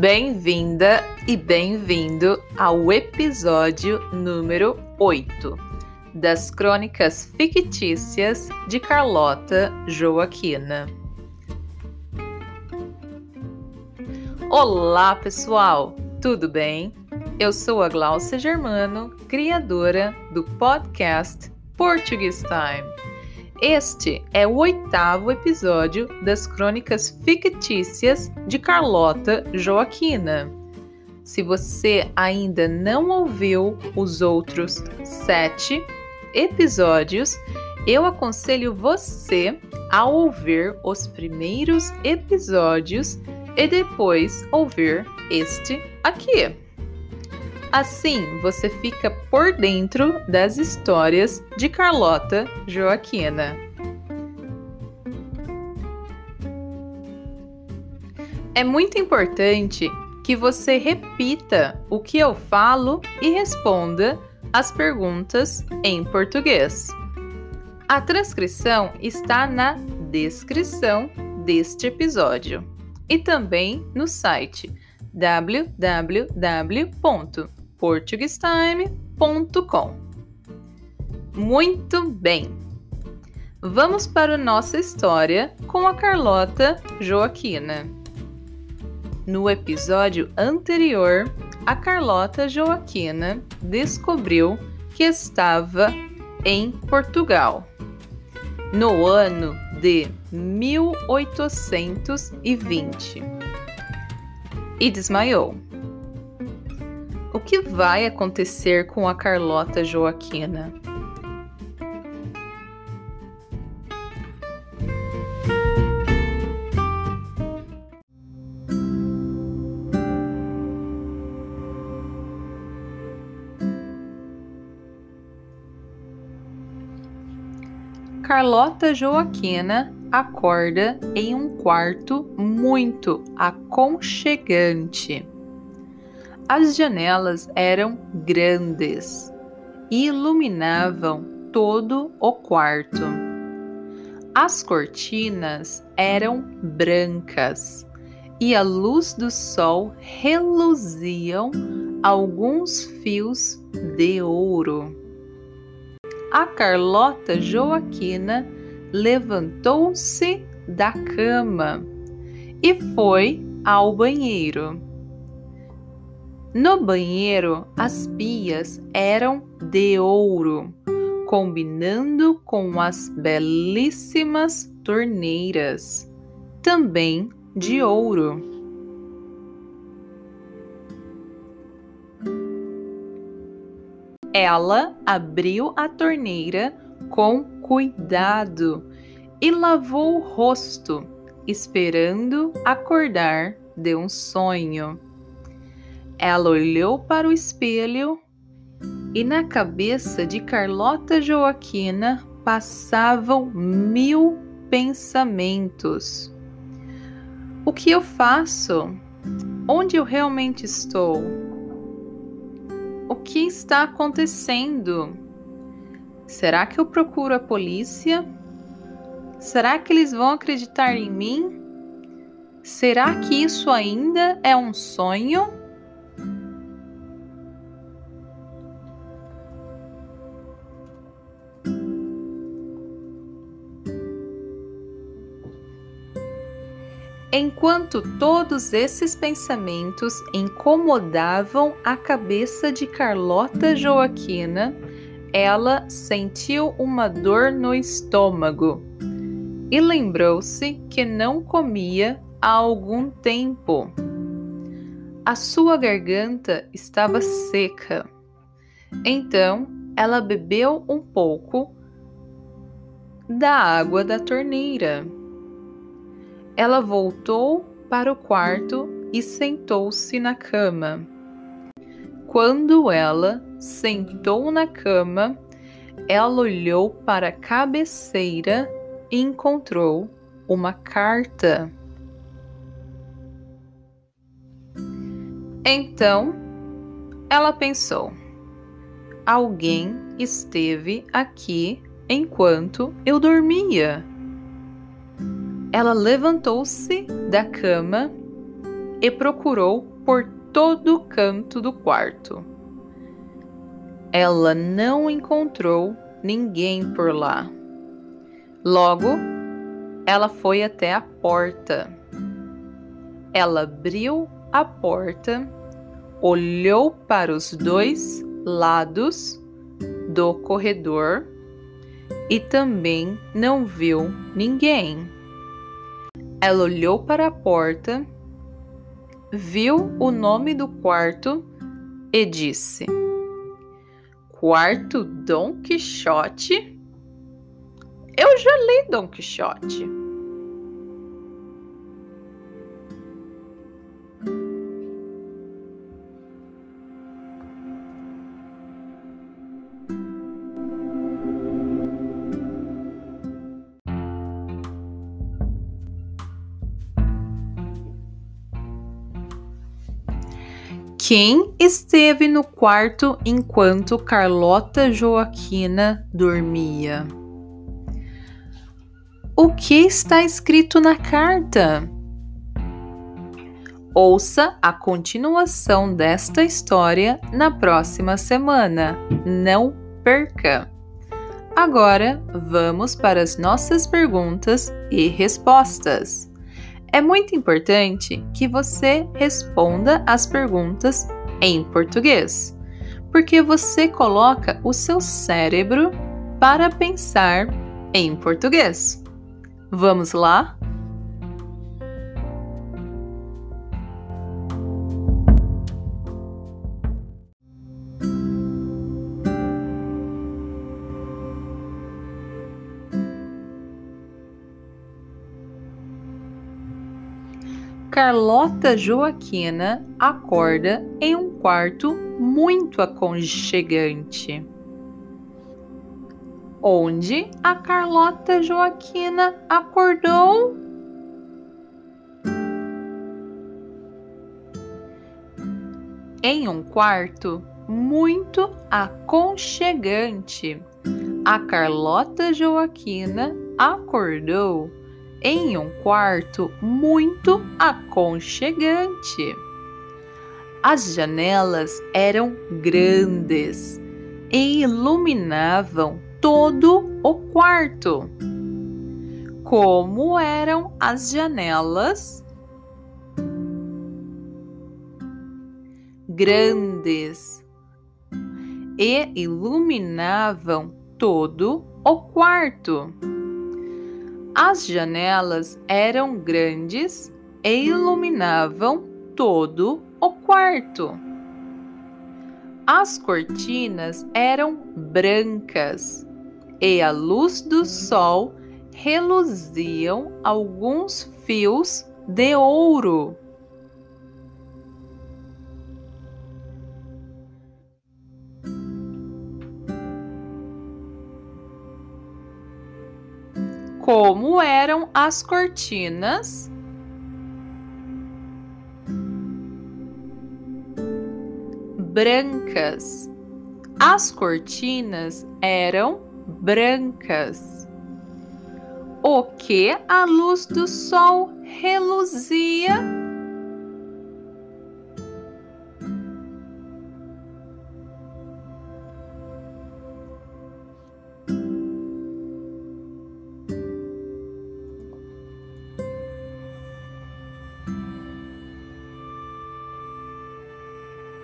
Bem-vinda e bem-vindo ao episódio número 8 das Crônicas Fictícias de Carlota Joaquina. Olá, pessoal! Tudo bem? Eu sou a Glaucia Germano, criadora do podcast Portuguese Time. Este é o oitavo episódio das Crônicas Fictícias de Carlota Joaquina. Se você ainda não ouviu os outros sete episódios, eu aconselho você a ouvir os primeiros episódios e depois ouvir este aqui. Assim você fica por dentro das histórias de Carlota Joaquina. É muito importante que você repita o que eu falo e responda as perguntas em português. A transcrição está na descrição deste episódio e também no site www portuguestime.com. Muito bem! Vamos para a nossa história com a Carlota Joaquina. No episódio anterior, a Carlota Joaquina descobriu que estava em Portugal no ano de 1820 e desmaiou. Que vai acontecer com a Carlota Joaquina? Carlota Joaquina acorda em um quarto muito aconchegante. As janelas eram grandes e iluminavam todo o quarto. As cortinas eram brancas e a luz do sol reluziam alguns fios de ouro. A Carlota Joaquina levantou-se da cama e foi ao banheiro. No banheiro, as pias eram de ouro, combinando com as belíssimas torneiras, também de ouro. Ela abriu a torneira com cuidado e lavou o rosto, esperando acordar de um sonho. Ela olhou para o espelho e na cabeça de Carlota Joaquina passavam mil pensamentos. O que eu faço? Onde eu realmente estou? O que está acontecendo? Será que eu procuro a polícia? Será que eles vão acreditar em mim? Será que isso ainda é um sonho? Enquanto todos esses pensamentos incomodavam a cabeça de Carlota Joaquina, ela sentiu uma dor no estômago e lembrou-se que não comia há algum tempo. A sua garganta estava seca. Então ela bebeu um pouco da água da torneira. Ela voltou para o quarto e sentou-se na cama. Quando ela sentou na cama, ela olhou para a cabeceira e encontrou uma carta. Então, ela pensou: alguém esteve aqui enquanto eu dormia. Ela levantou-se da cama e procurou por todo canto do quarto. Ela não encontrou ninguém por lá. Logo, ela foi até a porta. Ela abriu a porta, olhou para os dois lados do corredor e também não viu ninguém. Ela olhou para a porta, viu o nome do quarto e disse: Quarto Dom Quixote? Eu já li Dom Quixote. Quem esteve no quarto enquanto Carlota Joaquina dormia? O que está escrito na carta? Ouça a continuação desta história na próxima semana. Não perca! Agora vamos para as nossas perguntas e respostas é muito importante que você responda as perguntas em português, porque você coloca o seu cérebro para pensar em português. Vamos lá? Carlota Joaquina acorda em um quarto muito aconchegante. Onde a Carlota Joaquina acordou? Em um quarto muito aconchegante. A Carlota Joaquina acordou em um quarto muito aconchegante. As janelas eram grandes e iluminavam todo o quarto. Como eram as janelas? Grandes e iluminavam todo o quarto. As janelas eram grandes e iluminavam todo o quarto. As cortinas eram brancas e à luz do sol reluziam alguns fios de ouro. Como eram as cortinas. Brancas. As cortinas eram brancas. O que a luz do sol reluzia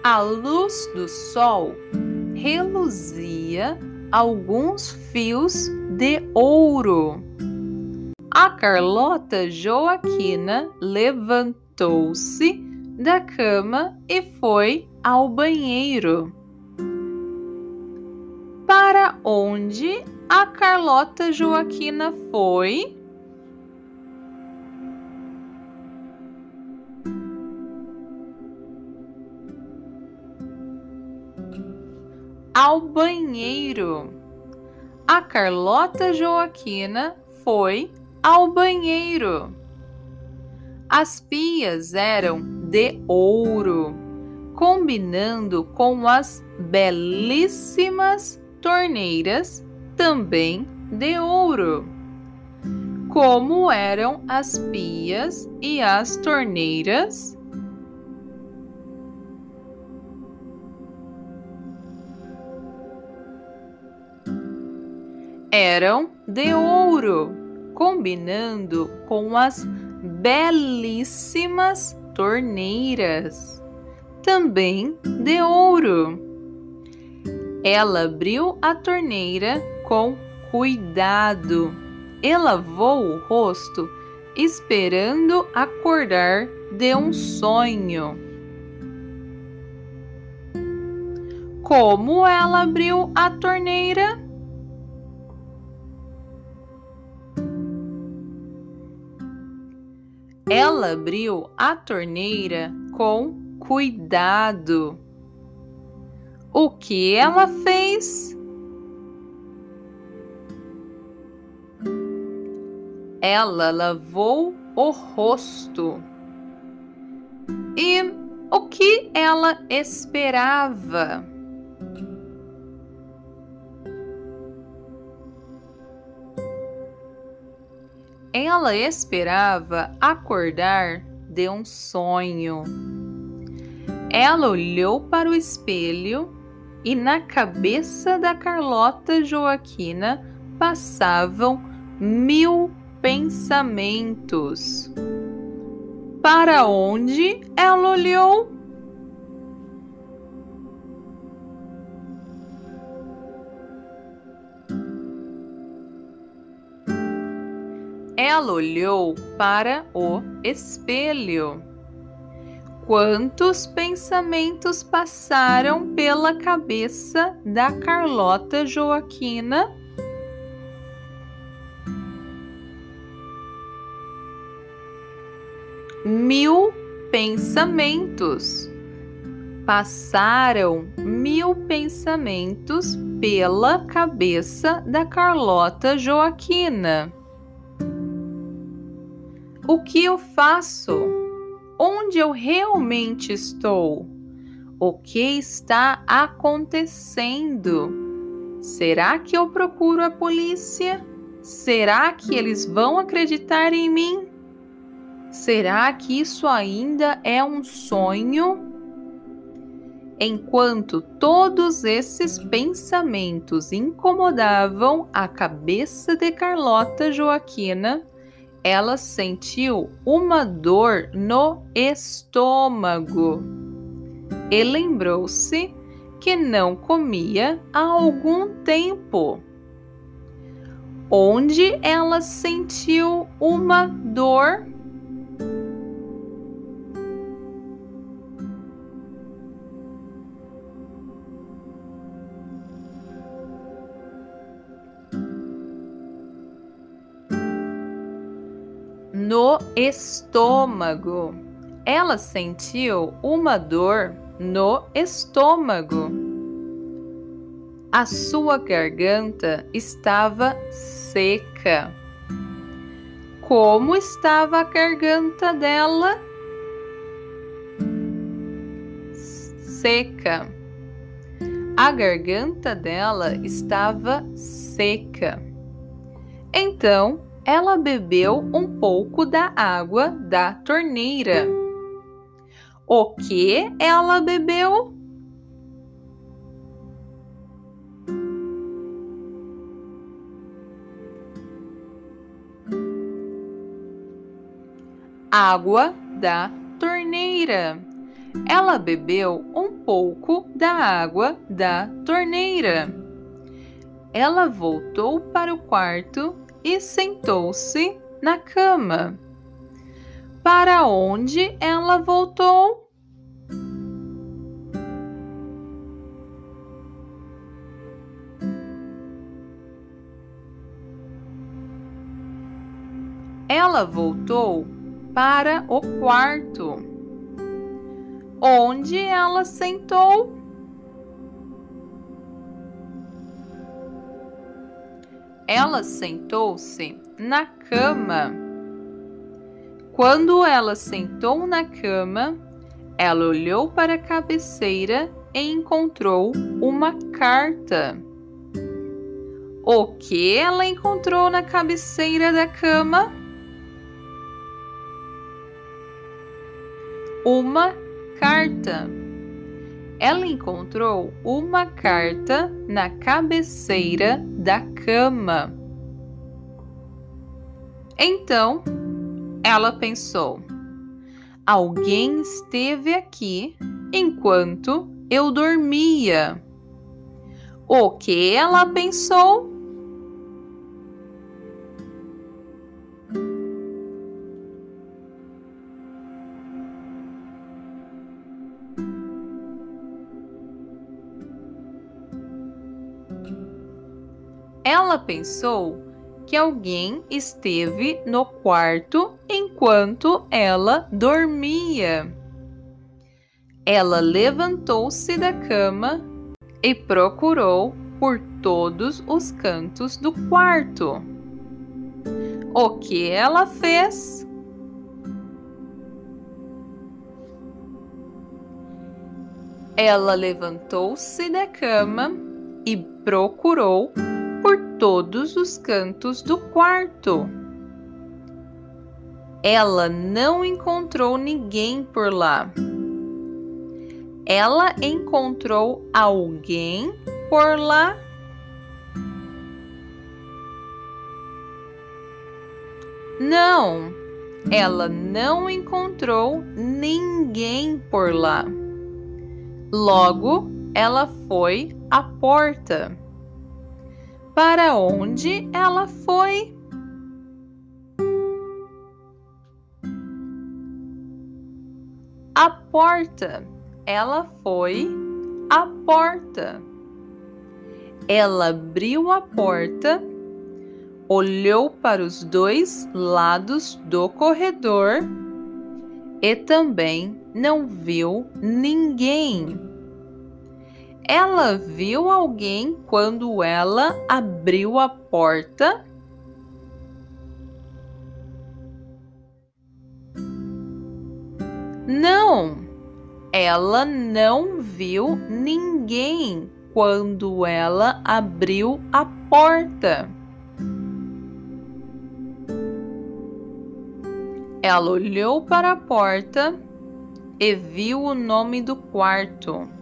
A luz do sol reluzia alguns fios de ouro. A Carlota Joaquina levantou-se da cama e foi ao banheiro. Para onde a Carlota Joaquina foi? Ao banheiro. A Carlota Joaquina foi ao banheiro. As pias eram de ouro, combinando com as belíssimas torneiras também de ouro. Como eram as pias e as torneiras? Eram de ouro, combinando com as belíssimas torneiras, também de ouro. Ela abriu a torneira com cuidado e lavou o rosto, esperando acordar de um sonho. Como ela abriu a torneira? Ela abriu a torneira com cuidado. O que ela fez? Ela lavou o rosto. E o que ela esperava? Ela esperava acordar de um sonho. Ela olhou para o espelho e na cabeça da Carlota Joaquina passavam mil pensamentos. Para onde ela olhou? Ela olhou para o espelho. Quantos pensamentos passaram pela cabeça da Carlota Joaquina? Mil pensamentos. Passaram mil pensamentos pela cabeça da Carlota Joaquina. O que eu faço? Onde eu realmente estou? O que está acontecendo? Será que eu procuro a polícia? Será que eles vão acreditar em mim? Será que isso ainda é um sonho? Enquanto todos esses pensamentos incomodavam a cabeça de Carlota Joaquina, ela sentiu uma dor no estômago e lembrou-se que não comia há algum tempo. Onde ela sentiu uma dor estômago. Ela sentiu uma dor no estômago. A sua garganta estava seca. Como estava a garganta dela? Seca. A garganta dela estava seca. Então, ela bebeu um pouco da água da torneira. O que ela bebeu? Água da torneira. Ela bebeu um pouco da água da torneira. Ela voltou para o quarto e sentou-se na cama. Para onde ela voltou? Ela voltou para o quarto. Onde ela sentou? Ela sentou-se na cama. Quando ela sentou na cama, ela olhou para a cabeceira e encontrou uma carta. O que ela encontrou na cabeceira da cama? Uma carta. Ela encontrou uma carta na cabeceira da cama. Então ela pensou: alguém esteve aqui enquanto eu dormia. O que ela pensou? Ela pensou que alguém esteve no quarto enquanto ela dormia. Ela levantou-se da cama e procurou por todos os cantos do quarto. O que ela fez? Ela levantou-se da cama e procurou todos os cantos do quarto. Ela não encontrou ninguém por lá. Ela encontrou alguém por lá? Não, ela não encontrou ninguém por lá. Logo, ela foi à porta. Para onde ela foi? A porta. Ela foi à porta. Ela abriu a porta, olhou para os dois lados do corredor e também não viu ninguém. Ela viu alguém quando ela abriu a porta? Não, ela não viu ninguém quando ela abriu a porta. Ela olhou para a porta e viu o nome do quarto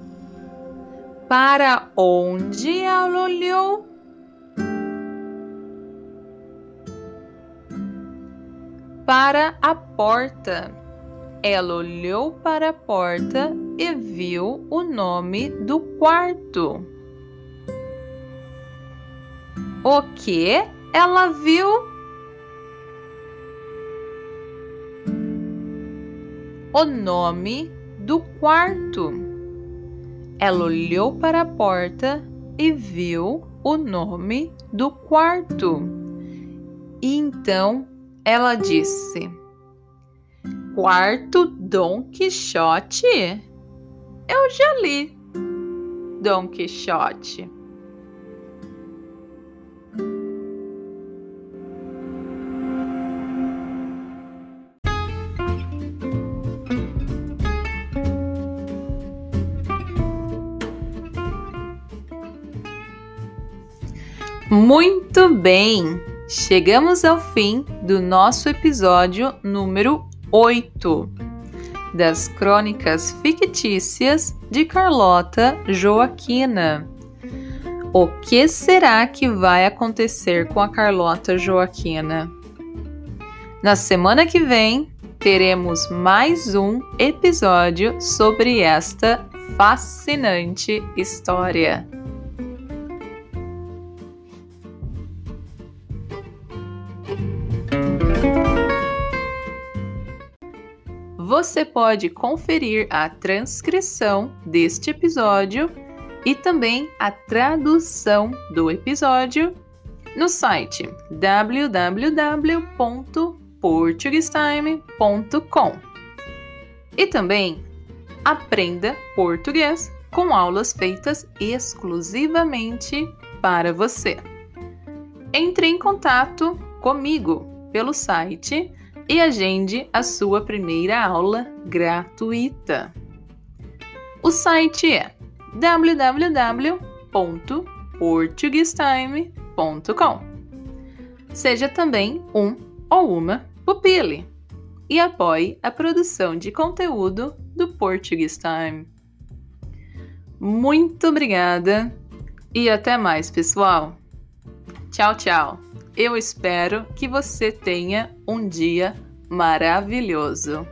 para onde ela olhou? Para a porta. Ela olhou para a porta e viu o nome do quarto. O que ela viu? O nome do quarto. Ela olhou para a porta e viu o nome do quarto. E então ela disse: Quarto Dom Quixote? Eu já li Dom Quixote. Muito bem! Chegamos ao fim do nosso episódio número 8 das Crônicas Fictícias de Carlota Joaquina. O que será que vai acontecer com a Carlota Joaquina? Na semana que vem, teremos mais um episódio sobre esta fascinante história. Você pode conferir a transcrição deste episódio e também a tradução do episódio no site www.portuguestime.com. E também aprenda português com aulas feitas exclusivamente para você. Entre em contato comigo pelo site e agende a sua primeira aula gratuita. O site é www.portuguestime.com. Seja também um ou uma pupile e apoie a produção de conteúdo do Portuguese Time. Muito obrigada e até mais, pessoal! Tchau, tchau. Eu espero que você tenha um dia maravilhoso.